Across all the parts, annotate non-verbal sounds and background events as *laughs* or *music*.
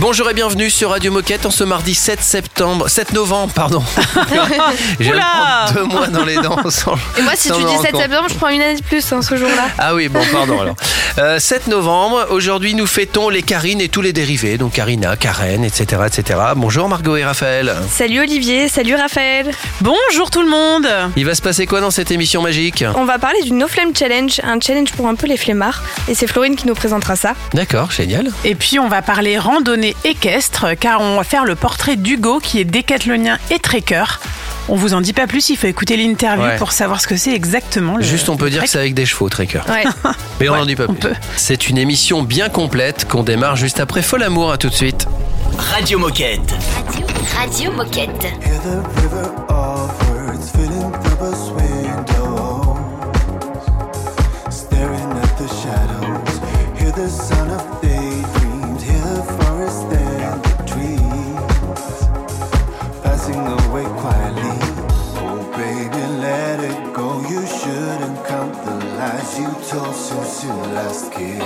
Bonjour et bienvenue sur Radio Moquette en ce mardi 7 septembre, 7 novembre, pardon. *laughs* J'ai deux mois dans les dents. sans- Et moi, si tu dis rendre 7 compte. septembre, je prends une année de plus hein, ce jour-là. Ah oui, bon, pardon alors. Euh, 7 novembre, aujourd'hui nous fêtons les Karines et tous les dérivés, donc Karina, Karen, etc. etc. Bonjour Margot et Raphaël. Salut Olivier, salut Raphaël. Bonjour tout le monde Il va se passer quoi dans cette émission magique? On va parler du No Flame Challenge, un challenge pour un peu les flemmards. Et c'est Florine qui nous présentera ça. D'accord, génial. Et puis on va parler randonnée équestre car on va faire le portrait d'Hugo qui est décathlonien et trekker. On vous en dit pas plus, il faut écouter l'interview Ouais. pour savoir ce que c'est exactement. le- Juste on peut dire que c'est avec des chevaux, Trekker. Ouais. *laughs* Mais on Ouais, n'en dit pas plus. peut. C'est une émission bien complète qu'on démarre juste après Fol Amour, à tout de suite. Radio Moquette. Radio, Radio Moquette. Last kissed.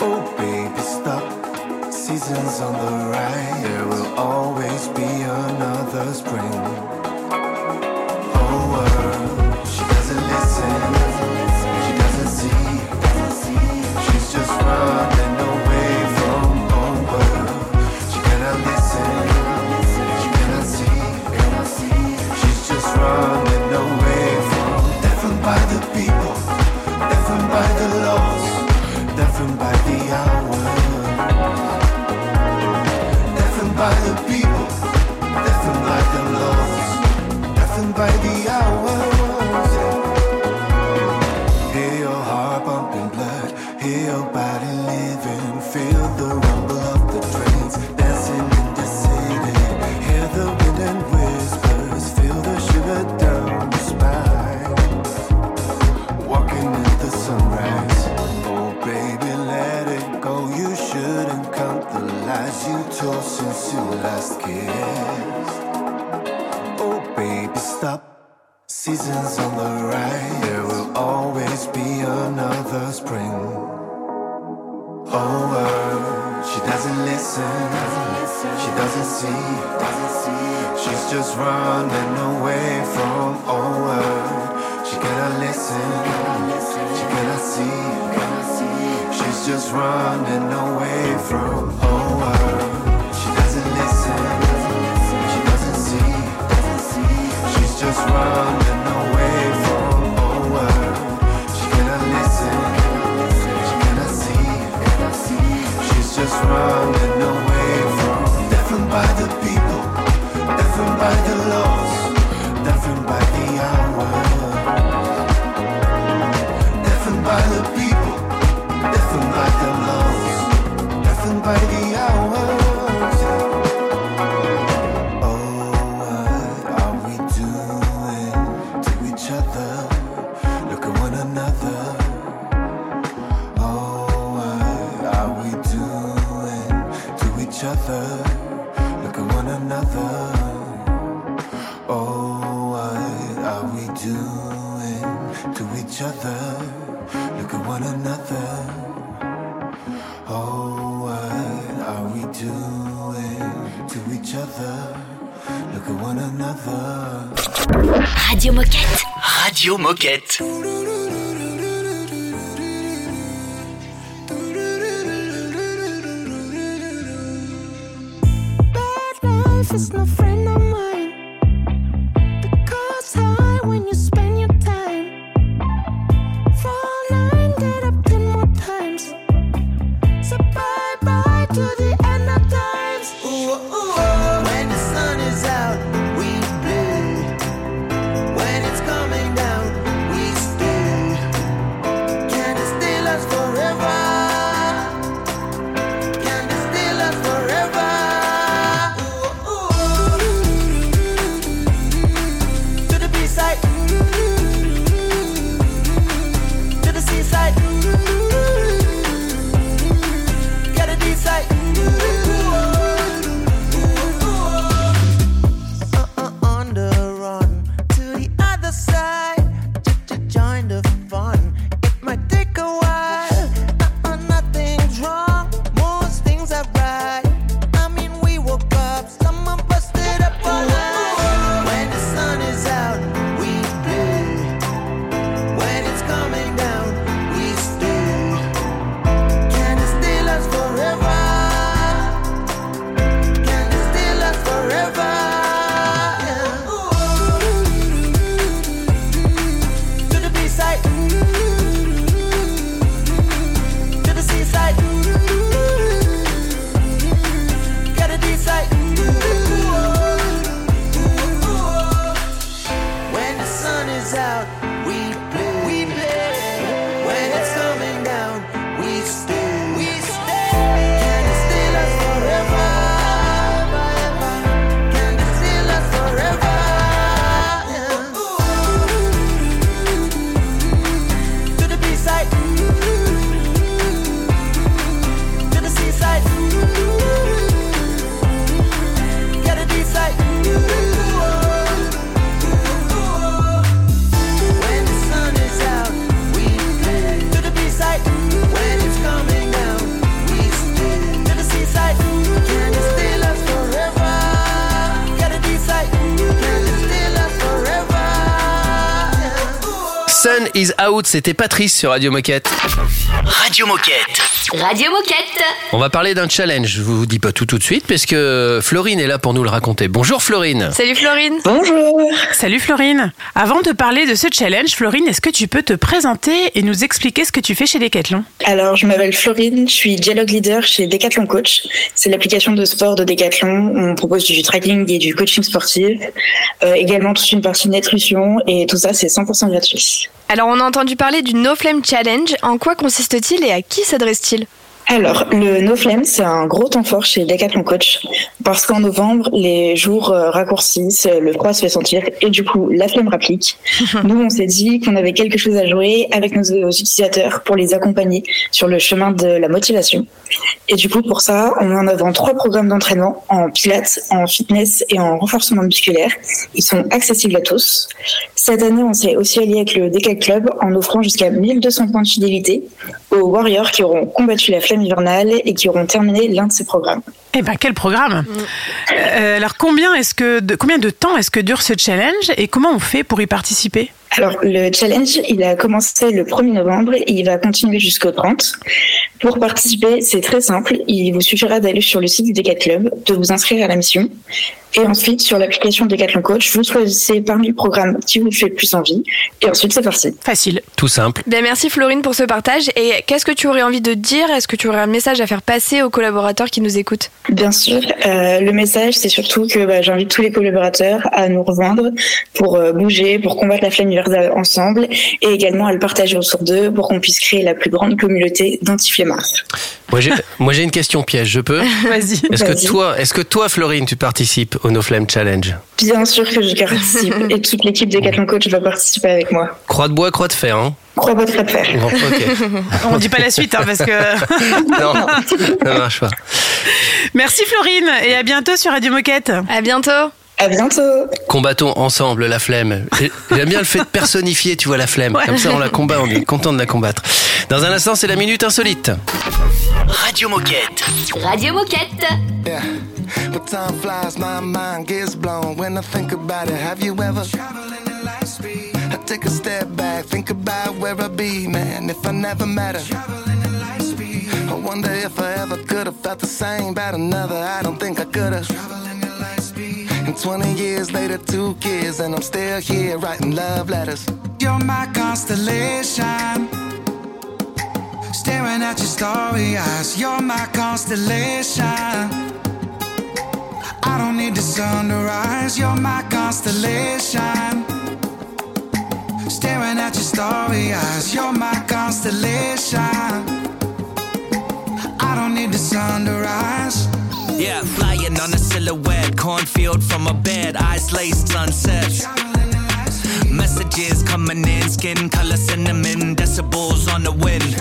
Oh, baby, stop seasons on the rise. There will always be another spring. Oh, world, she doesn't listen. She doesn't see. She's just running Radio Moquette. Is out, c'était Patrice sur Radio Moquette. Radio Moquette. Radio Moquette. On va parler d'un challenge, je vous dis pas tout tout de suite, parce que Florine est là pour nous le raconter. Bonjour Florine. Salut Florine. Bonjour. Salut Florine. Avant de parler de ce challenge, Florine, est-ce que tu peux te présenter et nous expliquer ce que tu fais chez Decathlon? Alors, je m'appelle Florine, je suis dialogue leader chez Decathlon Coach. C'est l'application de sport de Decathlon. On propose du tracking et du coaching sportif. Euh, également toute une partie nutrition et tout ça, c'est 100% gratuit. Alors on a entendu parler du No Flame Challenge. En quoi consiste-t-il et à qui s'adresse-t-il? Alors, le No Flame, c'est un gros temps fort chez Decathlon Coach parce qu'en novembre, les jours euh, raccourcissent, le froid se fait sentir et du coup, la flemme rapplique. *laughs* Nous, on s'est dit qu'on avait quelque chose à jouer avec nos, utilisateurs pour les accompagner sur le chemin de la motivation. Et du coup, pour ça, on met en avant trois programmes d'entraînement en pilates, en fitness et en renforcement musculaire. Ils sont accessibles à tous. Cette année, on s'est aussi allié avec le Decal Club en offrant jusqu'à 1200 points de fidélité aux Warriors qui auront combattu la flemme hivernale et qui auront terminé l'un de ces programmes. Eh ben quel programme Euh, Alors combien est-ce que de, combien de temps est-ce que dure ce challenge et comment on fait pour y participer? Alors, le challenge, il a commencé le 1er novembre et il va continuer jusqu'au 30. Pour participer, c'est très simple. Il vous suffira d'aller sur le site du Decat Club, de vous inscrire à la mission. Et ensuite, sur l'application Decathlon Coach, vous choisissez parmi le programme qui vous fait le plus envie. Et ensuite, c'est parti. Facile. Tout simple. Ben merci Florine pour ce partage. Et qu'est-ce que tu aurais envie de dire? Est-ce que tu aurais un message à faire passer aux collaborateurs qui nous écoutent? Bien sûr, euh, le message, c'est surtout que bah, j'invite tous les collaborateurs à nous rejoindre pour euh, bouger, pour combattre la flemme universelle ensemble et également à le partager autour d'eux pour qu'on puisse créer la plus grande communauté d'anti-flemmards. Moi j'ai, moi j'ai une question piège, je peux *laughs* Vas-y. Est-ce que toi, est-ce que toi Florine, tu participes au No Flame Challenge Bien sûr que je participe *laughs* et toute l'équipe Decathlon Coach va participer avec moi. Croix de bois, croix de fer, hein Crois pas très faire. Bon, ok. *laughs* On dit pas la suite hein, parce que. non, ça marche pas. Merci Florine et à bientôt sur Radio Moquette. À bientôt. À bientôt. Combattons ensemble la flemme. J'ai- J'aime bien le fait de personnifier, tu vois, la flemme. Comme ça, on la combat, on est content de la combattre. Dans un instant, c'est la minute insolite. Radio Moquette. Radio Moquette. Yeah. But time flies, my mind gets blown when I think about it. Have you ever traveling in light speed? I take a step back, think about where I'd be, man, if I never met her. Traveling in light speed. I wonder if I ever could have felt the same about another. I don't think I could have. 20 years later, two kids, and I'm still here writing love letters. You're my constellation. Staring at your starry eyes. You're my constellation. I don't need the sun to rise. You're my constellation. Staring at your starry eyes. You're my constellation. I don't need the sun to rise. Yeah, flying on a silhouette, cornfield from a bed, eyes laced sunsets. Messages coming in, skin color cinnamon, decibels on the wind.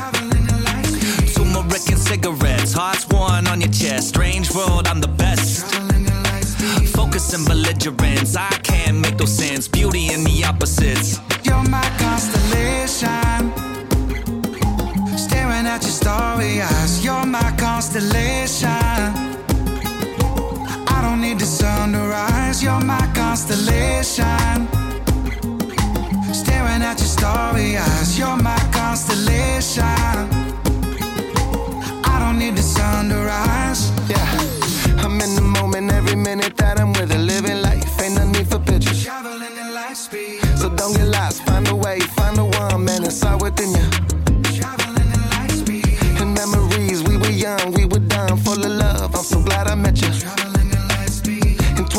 Turmeric and cigarettes, hearts worn on your chest. Strange world, I'm the best. Focus and belligerence, I can't make those sense. Beauty in the opposites. You're my constellation. Staring at your starry eyes. You're my constellation. Need the sun to rise. You're my constellation. Staring at your starry eyes. You're my constellation. I don't need the sun to rise. Yeah, I'm in the moment every minute that I'm with her, living life. Ain't no need for pictures. Traveling in light speed. So don't get lost, find a way, find the one, man, it's all within you. Traveling in light speed. And memories, we were young, we were dumb, full of love. I'm so glad I met you.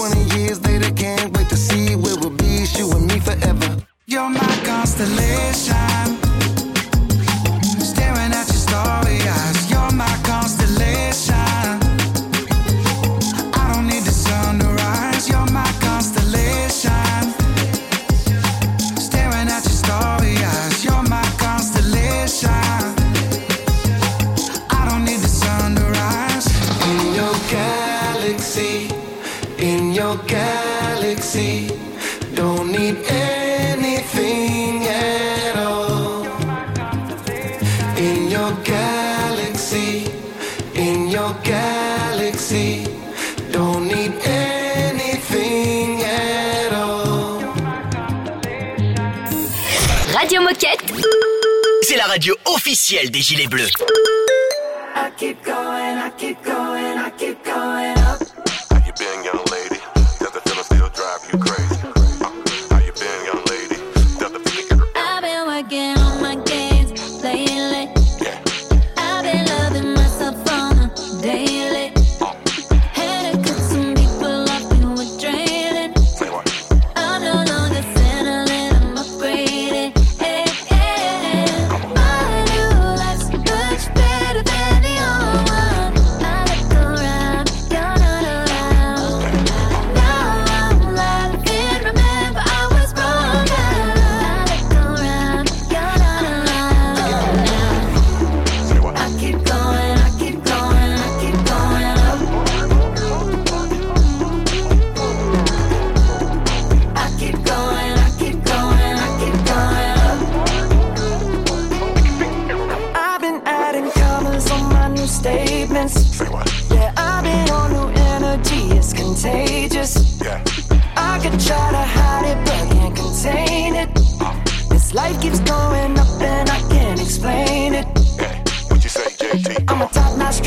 20 years later, can't wait to see where we'll be. You and me forever. You're my constellation. Officielle des Gilets Bleus.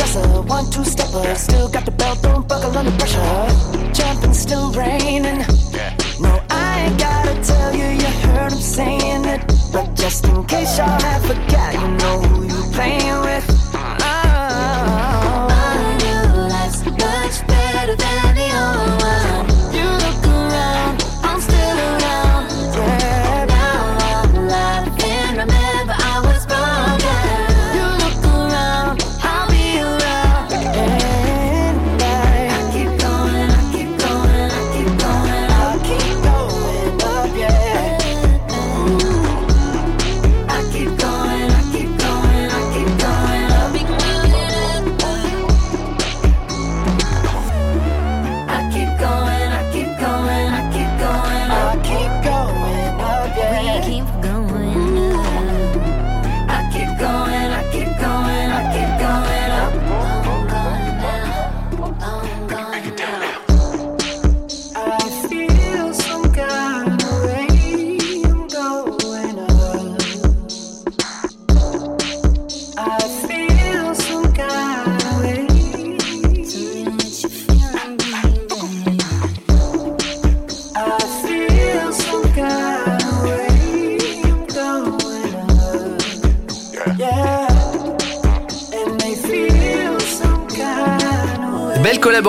Dresser, one two stepper. Still got the belt, don't buckle under pressure. Jumping, still raining. No, I ain't gotta tell you, you heard him saying it. But just in case y'all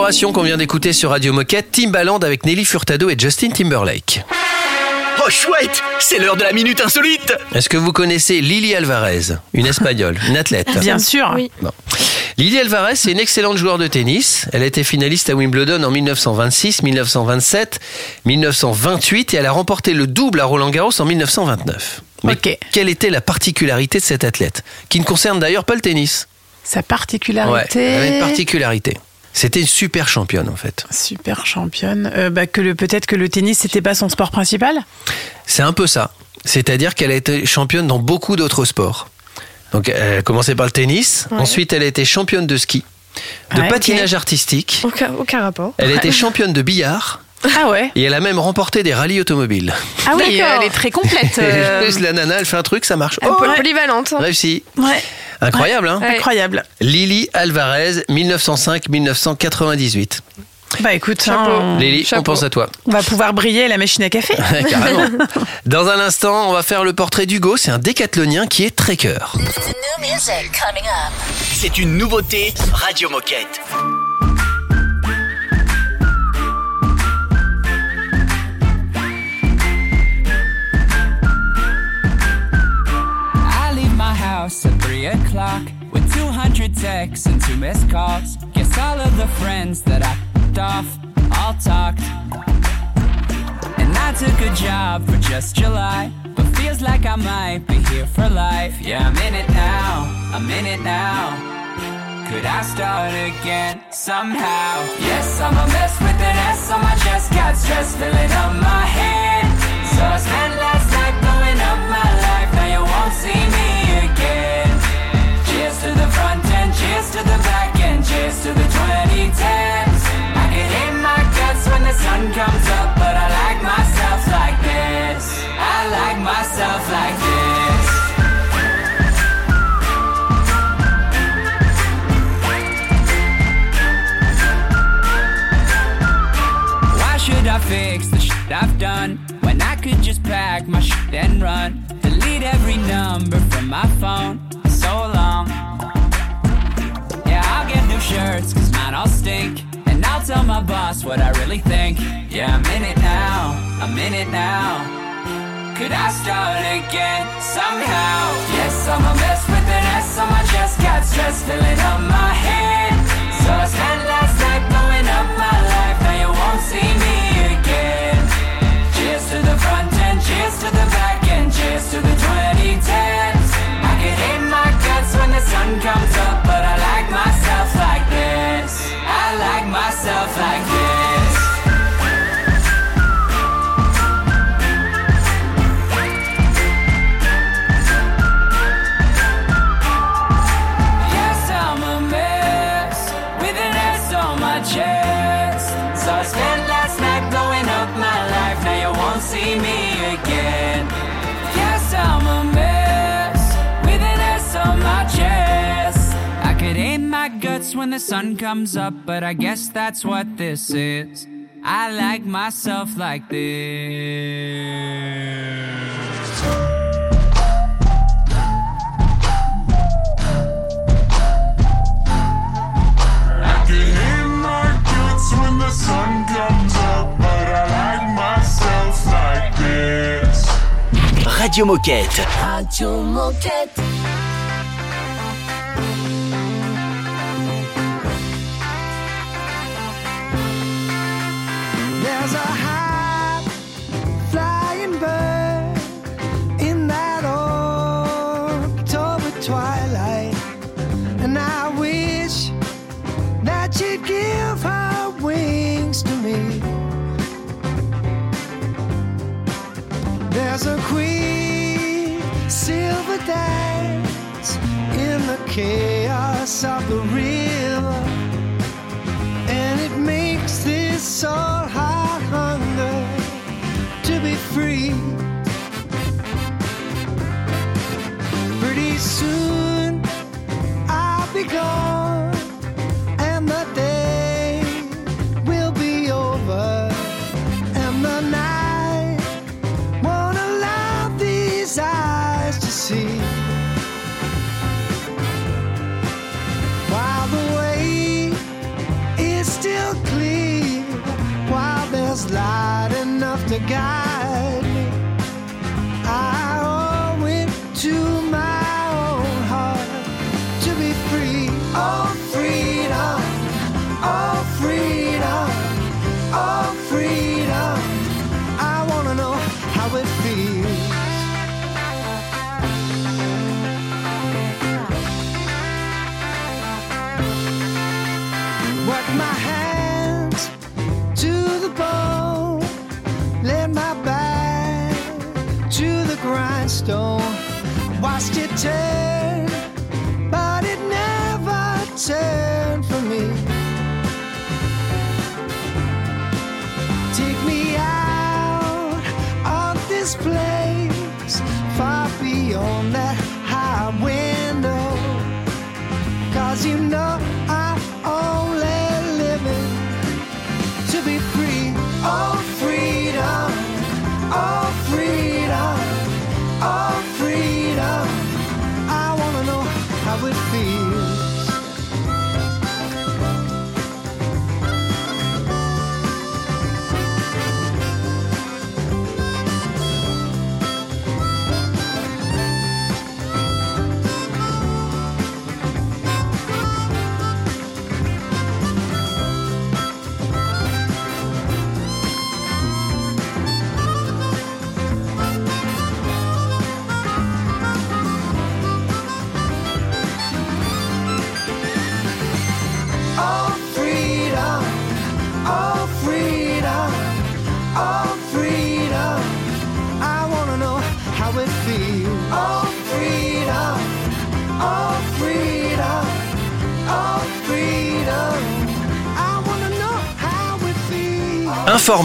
collaboration qu'on vient d'écouter sur Radio Moquette, Timbaland avec Nelly Furtado et Justin Timberlake. Oh chouette, c'est l'heure de la minute insolite. Est-ce que vous connaissez Lily Alvarez, une espagnole, une athlète Bien sûr. Oui. Bon. Lily Alvarez, c'est une excellente joueur de tennis. Elle a été finaliste à Wimbledon en 1926, 1927, 1928 et elle a remporté le double à Roland Garros en 1929. Mais Ok. quelle était la particularité de cette athlète Qui ne concerne d'ailleurs pas le tennis? Sa Ouais, particularité. elle avait une particularité. C'était une super championne en fait. Super championne. Euh, bah, que le peut-être que le tennis c'était pas son sport principal? C'est un peu ça. C'est-à-dire qu'elle a été championne dans beaucoup d'autres sports. Donc elle a commencé par le tennis, Ouais. ensuite elle a été championne de ski, de Ouais, patinage artistique, Aucun, aucun rapport. elle a été *laughs* championne de billard Ah ouais. et elle a même remporté des rallyes automobiles. Ah oui, elle est très complète. *laughs* euh, la nana, elle fait un truc, ça marche. Un Oh, peu ouais. polyvalente. réussi. ouais. Incroyable, hein Ouais. Incroyable. Lily Alvarez, 1905-1998. Bah écoute, Chapeau. hein, Lily, on Chapeau. pense à toi. on va pouvoir briller à la machine à café. Carrément. *laughs* Dans un instant, on va faire le portrait d'Hugo. C'est un décathlonien qui est trekker. C'est une nouveauté Radio Moquette. Hundred texts and two missed calls. Guess all of the friends that I f***ed off all talked. And I took a job for just July. But feels like I might be here for life. Yeah, I'm in it now. I'm in it now. Could I start again somehow? Yes, I'm a mess with an S on my chest. Got stress filling up my head. So I spent last night blowing up my life. Now you won't see me to the back end, cheers to the 2010s. I get in my guts when the sun comes up, but I like myself like this. I like myself like this. Why should I fix the shit I've done when I could just pack my shit and run? Delete every number from my phone. Shirts, cause mine all stink. And I'll tell my boss what I really think. Yeah, I'm in it now. I'm in it now. Could I start again somehow? Yes, I'm a mess with an S on my chest. Got stress filling up my head. So I spent last night blowing up my life. Now you won't see me again. Cheers to the front end, cheers to the back end, cheers to the 2010s. I get in my when the sun comes up, but I like myself like this. I like myself like this. My guts when the sun comes up, but I guess that's what this is. I like myself like this. I can hit my There's a high flying bird in that October twilight, and I wish that you'd give her wings to me. There's a queen silver dance in the chaos of the river go.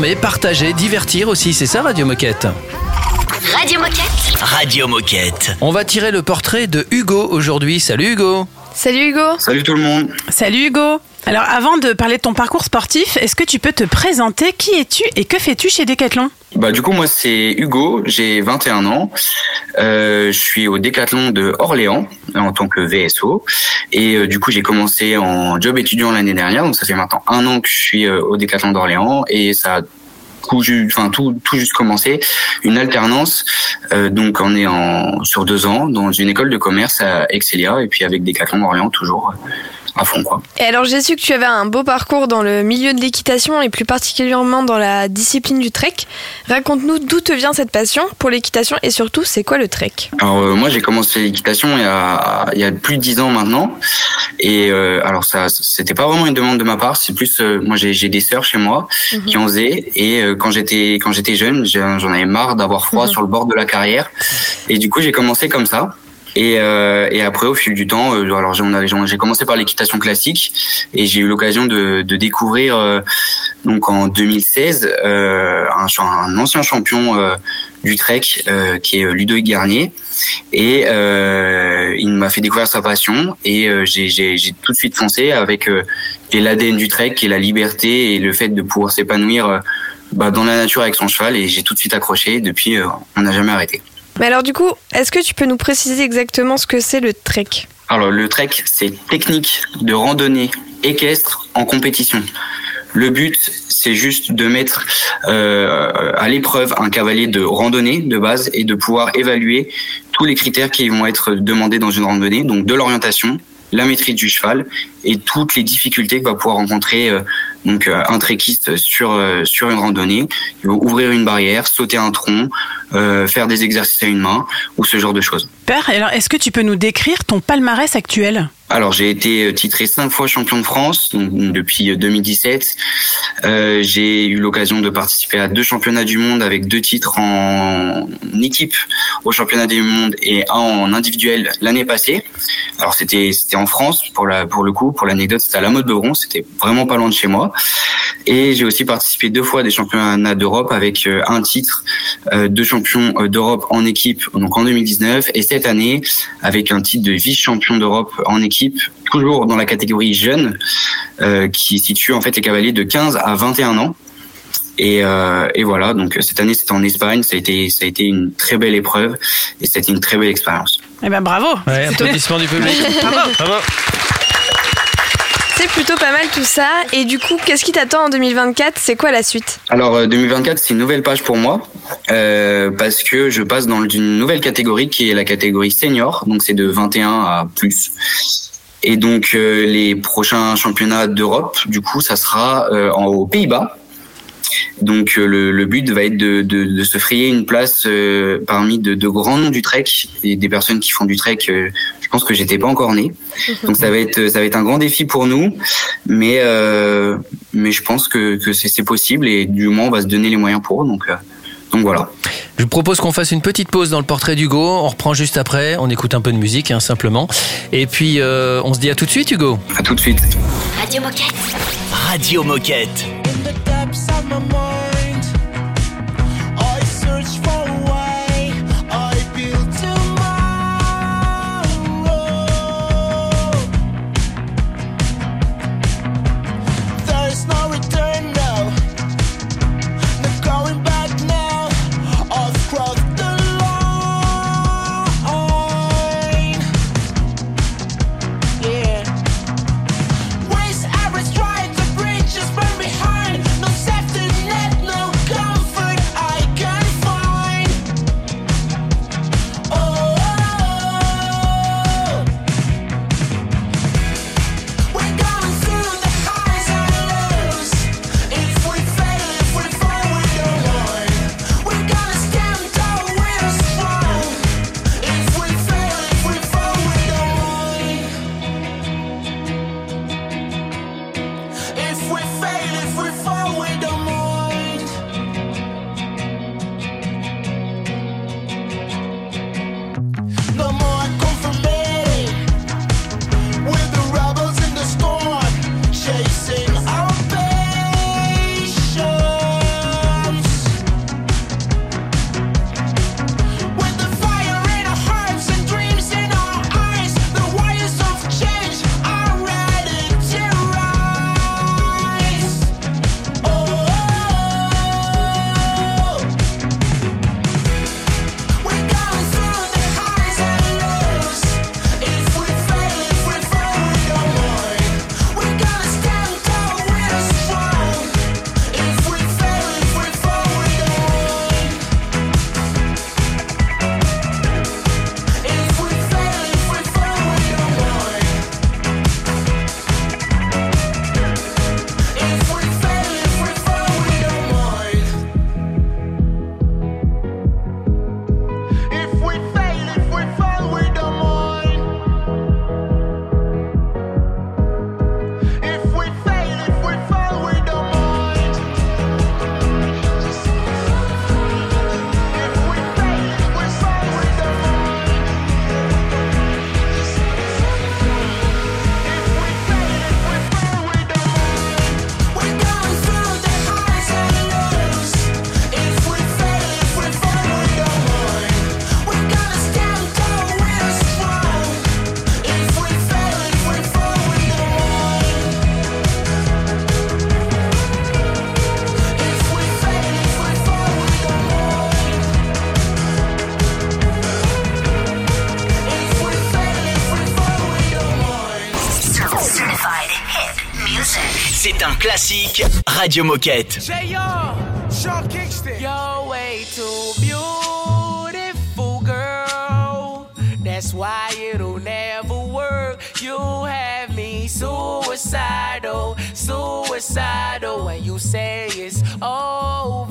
Informer, partager, divertir aussi, c'est ça Radio Moquette. Radio Moquette. Radio Moquette. On va tirer le portrait de Hugo aujourd'hui. Salut Hugo. Salut Hugo. Salut tout le monde. Salut Hugo. Alors avant de parler de ton parcours sportif, est-ce que tu peux te présenter? Qui es-tu et que fais-tu chez Decathlon? Bah du coup moi c'est Hugo, j'ai 21 ans. Euh, je suis au Décathlon de Orléans en tant que VSO et euh, du coup j'ai commencé en job étudiant l'année dernière. Donc ça fait maintenant un an que je suis euh, au Décathlon d'Orléans. Et ça a tout, enfin tout, tout juste commencé. Une alternance euh, donc on est en sur deux ans dans une école de commerce à Excelia et puis avec Décathlon d'Orléans toujours à fond quoi. Et alors j'ai su que tu avais un beau parcours dans le milieu de l'équitation et plus particulièrement dans la discipline du trek. Raconte-nous d'où te vient cette passion pour l'équitation et surtout c'est quoi le trek? Alors euh, moi j'ai commencé l'équitation il y a il y a plus de dix ans maintenant. Et euh, alors ça c'était pas vraiment une demande de ma part. C'est plus euh, moi j'ai des sœurs chez moi qui en faisaient. Et quand j'étais quand j'étais jeune j'en avais marre d'avoir froid sur le bord de la carrière. Et du coup j'ai commencé comme ça et, euh, et après, au fil du temps, euh, alors j'ai- commencé par l'équitation classique et j'ai eu l'occasion de, de découvrir euh, donc en 2016 euh, un, un ancien champion euh, du trek euh, qui est Ludovic Garnier et il m'a fait découvrir sa passion et j'ai tout de suite foncé avec l'ADN du trek, qui la liberté et le fait de pouvoir s'épanouir bah, dans la nature avec son cheval et j'ai tout de suite accroché. Depuis, on n'a jamais arrêté. Mais alors du coup, est-ce que tu peux nous préciser exactement ce que c'est le trek? Alors le trek, c'est technique de randonnée équestre en compétition. Le but, c'est juste de mettre euh, à l'épreuve un cavalier de randonnée de base et de pouvoir évaluer tous les critères qui vont être demandés dans une randonnée, donc de l'orientation, la maîtrise du cheval et toutes les difficultés que va pouvoir rencontrer euh, donc euh, un trekiste sur euh, sur une randonnée. Il va ouvrir une barrière, sauter un tronc, euh, faire des exercices à une main ou ce genre de choses. Père, alors est-ce que tu peux nous décrire ton palmarès actuel? Alors j'ai été titré cinq fois champion de France donc, depuis euh, 2017. Euh, j'ai eu l'occasion de participer à deux championnats du monde avec deux titres en équipe au championnat du monde et un en individuel l'année passée. Alors c'était c'était en France pour la pour le coup pour l'anecdote c'était à la mode Beuvron c'était vraiment pas loin de chez moi. Et j'ai aussi participé deux fois à des championnats d'Europe avec euh, un titre euh, de champion euh, d'Europe en équipe donc en 2019 et cette année avec un titre de vice champion d'Europe en équipe toujours dans la catégorie jeune qui situe en fait les cavaliers de 15 à 21 ans. Et, euh, et voilà donc cette année c'était en Espagne. Ça a été ça a été une très belle épreuve et c'était une très belle expérience. Eh ben bravo. Ouais, applaudissements du public. *laughs* Bravo. Bravo. C'est plutôt pas mal tout ça. Et du coup, qu'est-ce qui t'attend en 2024 C'est quoi la suite? Alors euh, 2024, c'est une nouvelle page pour moi euh, parce que je passe dans une nouvelle catégorie qui est la catégorie senior, donc c'est de 21 à plus. Et donc euh, les prochains championnats d'Europe, du coup, ça sera euh, aux Pays-Bas. Donc euh, le, le but va être de, de, de se frayer une place euh, parmi de, de grands noms du trek et des personnes qui font du trek. euh, je pense que j'étais pas encore né, *laughs* donc ça va être ça va être un grand défi pour nous, mais euh, mais je pense que, que c'est c'est possible et du moins on va se donner les moyens pour. Donc euh, donc voilà. Je vous propose qu'on fasse une petite pause dans le portrait d'Hugo. On reprend juste après. On écoute un peu de musique, hein, simplement. Et puis, euh, on se dit à tout de suite, Hugo. À tout de suite. Radio Moquette. Radio Moquette. Depths of my mind. Classique Radio Moquette. J.O. Sean Kingston. You're way too beautiful, girl. That's why it'll never work. You have me suicidal, suicidal. When you say it's over,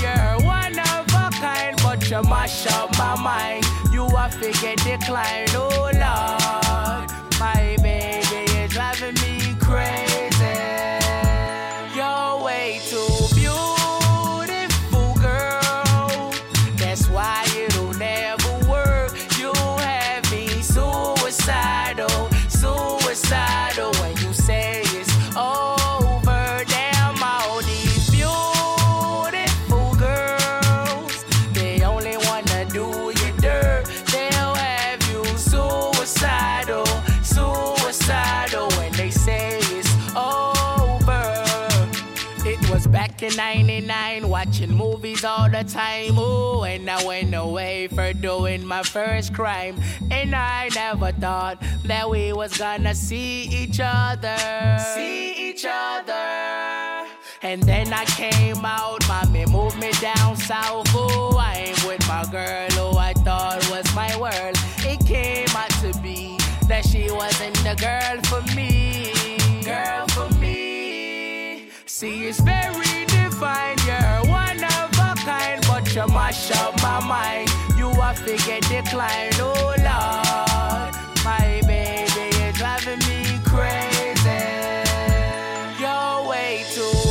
You mash up my mind. You a figure decline. Oh, Lord. My baby is driving me crazy. Movies all the time. Oh, and I went away for doing my first crime. And I never thought that we was gonna see each other. See each other. And then I came out, mommy moved me down south. Oh, I'm with my girl who I thought was my world. It came out to be that she wasn't the girl for me. Girl for me. See, it's very defined. You're one of a kind, but you mash up my mind. You a figure decline, oh Lord. My baby is driving me crazy. You're way too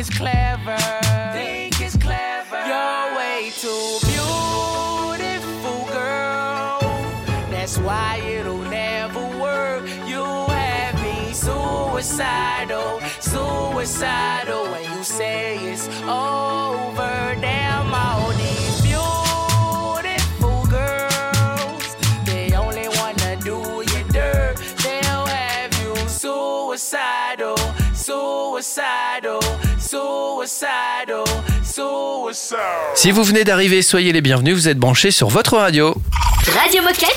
it's clever. Think it's clever. You're way too beautiful, girl. That's why it'll never work. You have me suicidal, suicidal. When you say it's over, damn all these beautiful girls. They only wanna do you dirt. They'll have you suicidal, suicidal, suicidal, suicidal. Si vous venez d'arriver, soyez les bienvenus, vous êtes branchés sur votre radio. Radio Moquette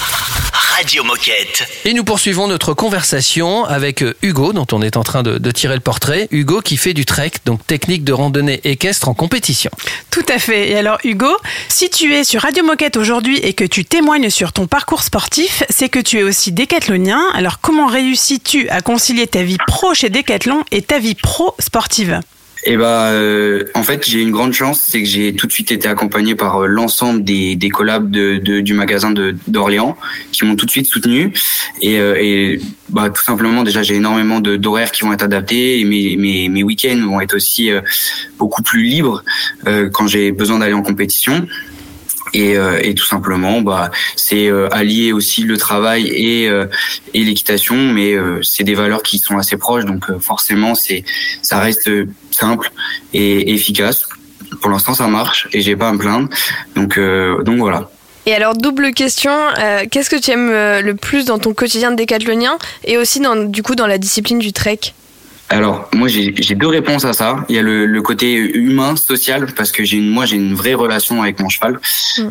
Radio Moquette. Et nous poursuivons notre conversation avec euh, Hugo, dont on est en train de, de tirer le portrait. Hugo qui fait du trek, donc technique de randonnée équestre en compétition. Tout à fait. Et alors Hugo, si tu es sur Radio Moquette aujourd'hui et que tu témoignes sur ton parcours sportif, c'est que tu es aussi décathlonien. Alors comment réussis-tu à concilier ta vie pro chez Décathlon et ta vie pro sportive? Et bah, euh, en fait, j'ai une grande chance, c'est que j'ai tout de suite été accompagné par euh, l'ensemble des, des collabs de, de- du magasin de d'Orléans, qui m'ont tout de suite soutenu. Et, euh, et bah, tout simplement, déjà, j'ai énormément d'horaires qui vont être adaptés, et mes, mes, mes week-ends vont être aussi beaucoup plus libres quand j'ai besoin d'aller en compétition. Et, euh, et tout simplement, bah, c'est euh, allier aussi le travail et, euh, et l'équitation, mais c'est des valeurs qui sont assez proches, donc forcément, c'est ça reste simple et efficace. pour l'instant ça marche et j'ai pas à me plaindre. Donc donc voilà. Et alors, double question, euh, qu'est-ce que tu aimes le plus dans ton quotidien de décathlonien et aussi dans, du coup dans la discipline du trek? Alors, moi, j'ai deux réponses à ça. Il y a le, le côté humain, social, parce que j'ai moi, j'ai une vraie relation avec mon cheval,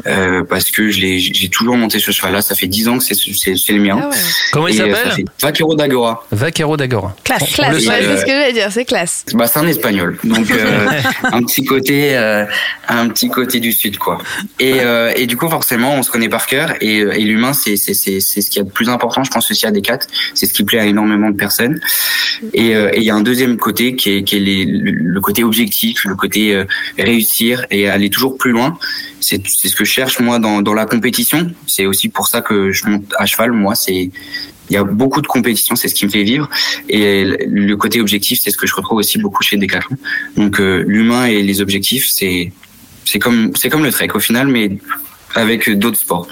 euh, parce que je l'ai, j'ai toujours monté ce cheval-là. Ça fait dix ans que c'est, le mien. Comment il Et, euh, s'appelle Vaquero d'Agora. Vaquero d'Agora. Classe, On- classe, ouais, c'est ce que j'allais dire, c'est classe. Bah, c'est un espagnol, donc euh, *laughs* un petit côté, euh, un petit côté du sud, quoi. Et, euh, et du coup, forcément, on se connaît par cœur, et, et l'humain, c'est c'est c'est c'est ce qui est le plus important, je pense aussi à Descartes. C'est ce qui plaît à énormément de personnes. Et euh, il y a un deuxième côté qui est le, côté objectif, le côté euh, réussir et aller toujours plus loin. C'est ce que je cherche moi dans la compétition. C'est aussi pour ça que je monte à cheval. Moi, c'est il y a beaucoup de compétitions, c'est ce qui me fait vivre. Et le côté objectif, c'est ce que je retrouve aussi beaucoup chez Decathlon. Donc euh, l'humain et les objectifs, c'est c'est comme c'est comme le trek au final, mais avec d'autres sports.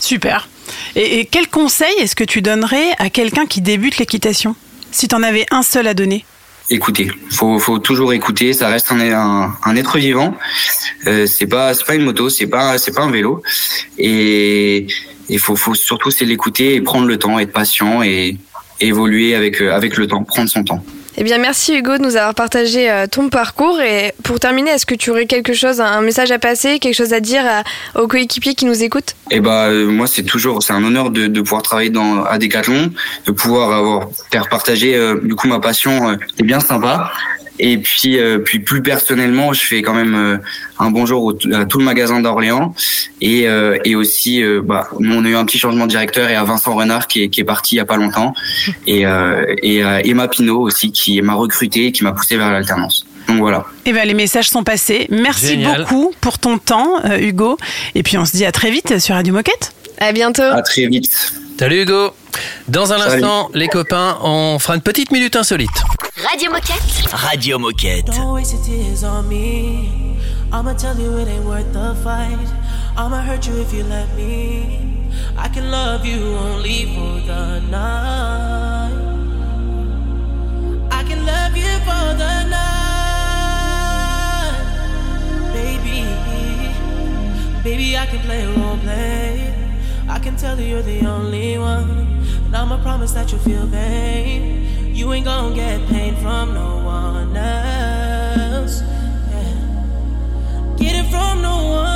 Super. Et quel conseil est-ce que tu donnerais à quelqu'un qui débute l'équitation? Si tu en avais un seul à donner Écoutez, faut faut toujours écouter. Ça reste un être vivant. Euh, c'est pas c'est pas une moto, c'est pas c'est pas un vélo. Et il faut faut surtout c'est l'écouter et prendre le temps, être patient et évoluer avec euh, avec le temps, prendre son temps. Eh bien, merci Hugo de nous avoir partagé euh, ton parcours. Et pour terminer, est-ce que tu aurais quelque chose, un message à passer, quelque chose à dire aux coéquipiers qui nous écoutent? Et bah euh, moi c'est toujours c'est un honneur de, pouvoir travailler dans à Decathlon, de pouvoir avoir faire partager euh, du coup ma passion, c'est bien sympa. Et puis euh, puis plus personnellement, je fais quand même euh, un bonjour au- à tout le magasin d'Orléans et euh, et aussi euh, bah nous, on a eu un petit changement de directeur et à Vincent Renard qui est qui est parti il y a pas longtemps *laughs* et euh, et à Emma Pinault aussi qui m'a recruté et qui m'a poussé vers l'alternance. Donc voilà. Eh ben, les messages sont passés. Merci Génial. beaucoup pour ton temps, euh, Hugo. Et puis on se dit à très vite sur Radio Moquette. À bientôt. À très vite. Salut Hugo. Dans un Salut. instant, les copains, on fera une petite minute insolite. Radio Moquette. Radio Moquette. Don't waste your tears on me. I'ma tell you it ain't worth the fight. I'ma hurt you if you let me. I can love you only for the night. I can love you for the night. Baby, baby, I can play role play. I can tell you you're the only one. And I'ma promise that you'll feel pain. You ain't gonna get pain from no one else. Yeah. Get it from no one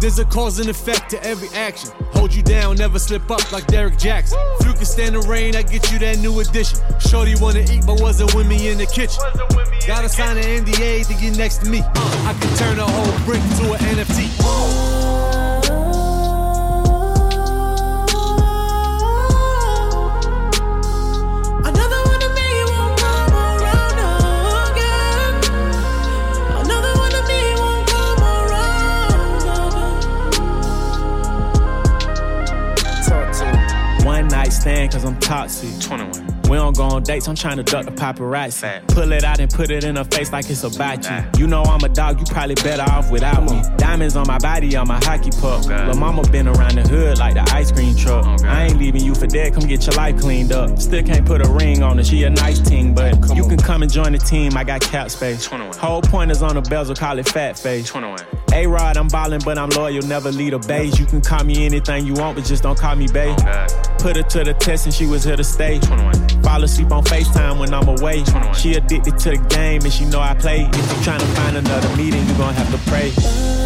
There's a cause and effect to every action. Hold you down, never slip up like Derek Jackson. If you can stand the rain, I get you that new addition. Shorty wanna eat, but wasn't with me in the kitchen. Gotta sign an NDA to get next to me. I can turn a whole brick to an NFT. Cause I'm toxic. 21. We don't go on dates, I'm trying to duck the paparazzi. Pull it out and put it in her face like it's about you. You know I'm a dog, you probably better off without me. Diamonds on my body, on my hockey puck. Lil' mama been around the hood like the ice cream truck. I ain't leaving you for dead, come get your life cleaned up. Still can't put a ring on her, she a nice team, but you can come and join the team, I got cap space. Whole point is on the bezel, call it fat face. A Rod, I'm ballin', but I'm loyal, never lead a base. You can call me anything you want, but just don't call me babe. Put her to the test and she was here to stay. Fall asleep on FaceTime when I'm away. She addicted to the game and she know I play. If you tryna find another meeting, you gon' have to pray.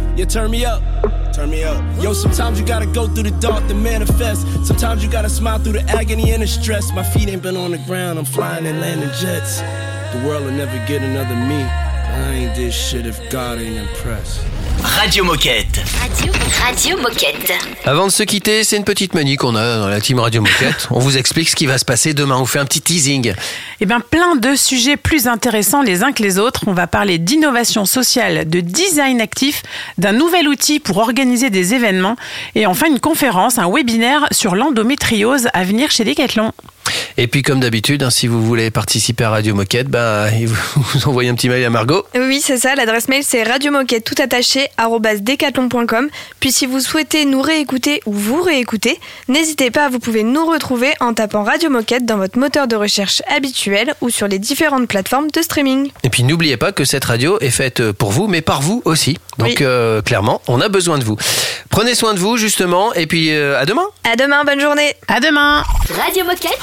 Yeah, turn me up. Turn me up. Yo, sometimes you gotta go through the dark to manifest. Sometimes you gotta smile through the agony and the stress. My feet ain't been on the ground, I'm flying and landing jets. The world will never get another me. I ain't this shit if God ain't impressed. Radio Moquette. Radio, Radio Moquette. Avant de se quitter, c'est une petite manie qu'on a dans la team Radio Moquette. On vous explique ce qui va se passer demain. On fait un petit teasing. Eh bien, plein de sujets plus intéressants les uns que les autres. On va parler d'innovation sociale, de design actif, d'un nouvel outil pour organiser des événements et enfin une conférence, un webinaire sur l'endométriose à venir chez Decathlon. Et puis, comme d'habitude, hein, si vous voulez participer à Radio Moquette, bah, vous *laughs* vous envoyez un petit mail à Margot. Oui, c'est ça. L'adresse mail, c'est radiomoquette tout attaché decathlon.com. Puis si vous souhaitez nous réécouter ou vous réécouter, n'hésitez pas, vous pouvez nous retrouver en tapant Radio Moquette dans votre moteur de recherche habituel ou sur les différentes plateformes de streaming. Et puis, n'oubliez pas que cette radio est faite pour vous, mais par vous aussi. Donc, Oui. euh, clairement, on a besoin de vous. Prenez soin de vous, justement. Et puis, euh, à demain. À demain, bonne journée. À demain. Radio Moquette.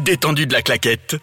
Détendu de la claquette.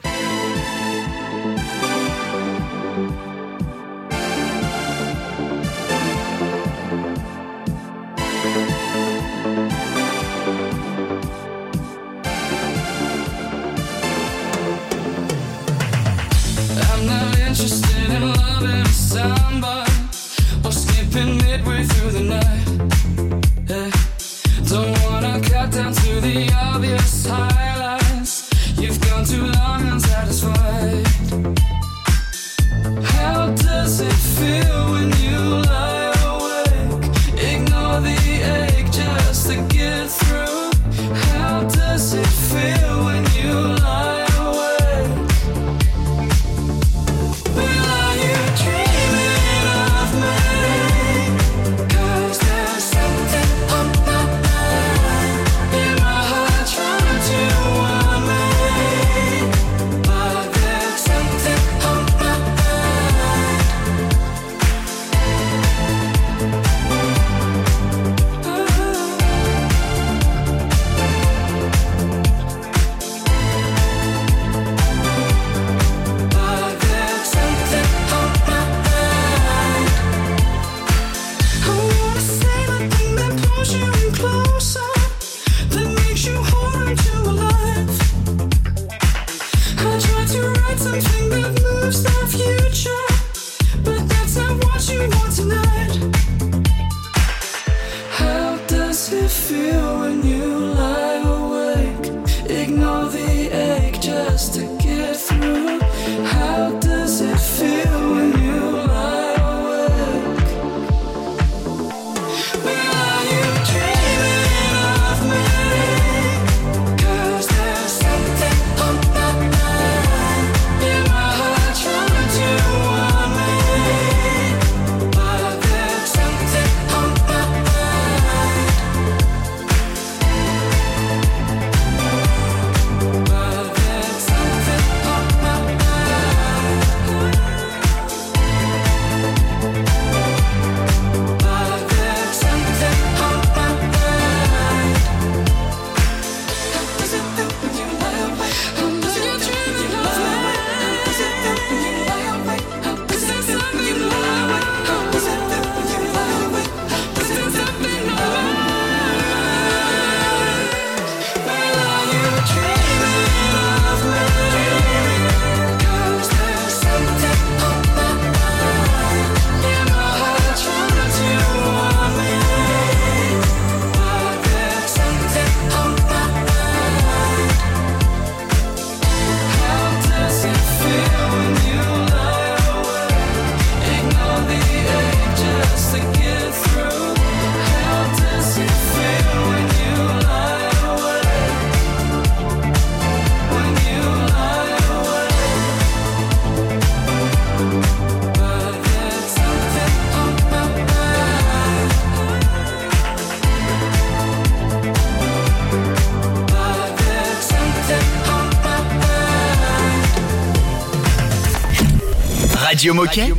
Radio Moquette.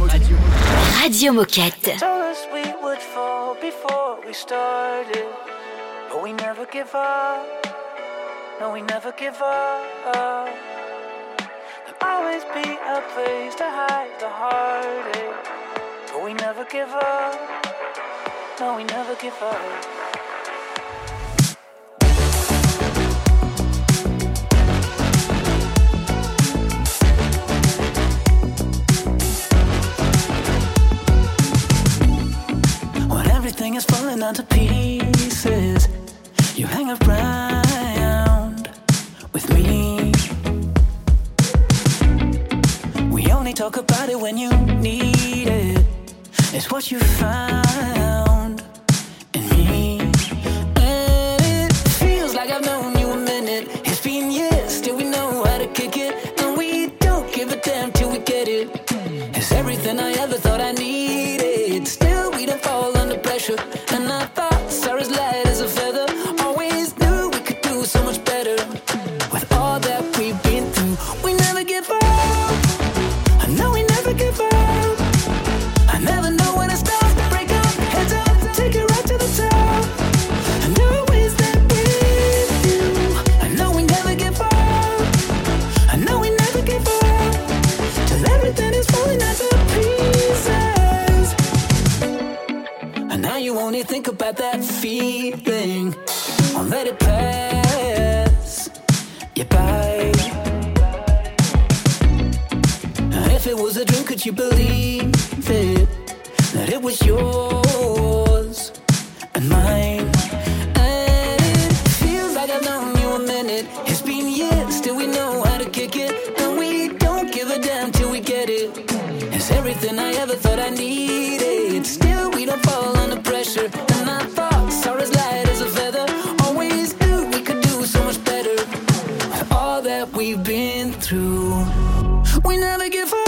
Radio Moquette. Told us we would fall before we started, but we never give up. No, we never give up. There'll always be a place to hide the heartache, but we never give up. No, we never give up. falling into pieces. You hang around. We never give up.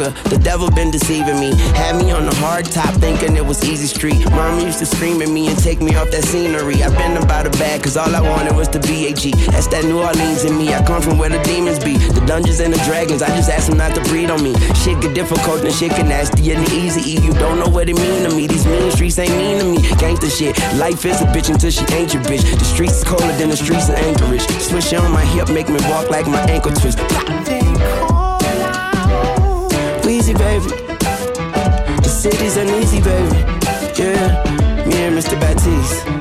sugar. The devil been deceiving me. Had me on the hard top, thinking it was easy street. Mom used to scream at me and take me off that scenery. I've been about a bag, cause all I wanted was the BAG. That's that New Orleans in me. I come from where the demons be. The dungeons and the dragons, I just ask them not to breed on me. Shit get difficult, and shit get nasty and easy. You don't know what it mean to me. These mean streets ain't mean to me. Gangsta shit. Life is a bitch until she ain't your bitch. The streets is colder than the streets of Anchorage. Swish on my hip, make me walk like my ankle twist baby. The city's uneasy, baby. Yeah, me and Mr. Batiste.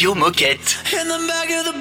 Radio Moquette. In the back of the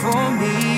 for me.